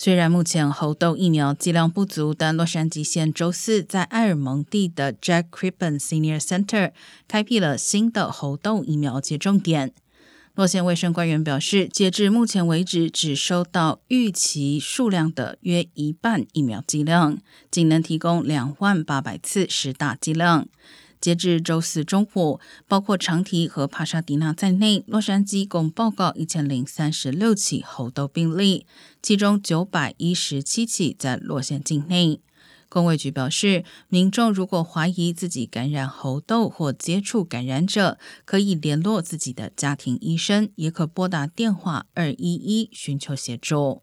虽然目前猴痘疫苗剂量不足，但洛杉矶县周四在埃尔蒙蒂的 Jack Crippen Senior Center 开辟了新的猴痘疫苗接种点。洛县卫生官员表示，截至目前为止，只收到预期数量的约一半疫苗剂量，仅能提供两万八百次实打剂量。截至周四中午，包括长堤和帕沙迪纳在内，洛杉矶共报告一千零三十六起猴痘病例，其中九百一十七起在洛县境内。公卫局表示，民众如果怀疑自己感染猴痘或接触感染者，可以联络自己的家庭医生，也可拨打电话二一一寻求协助。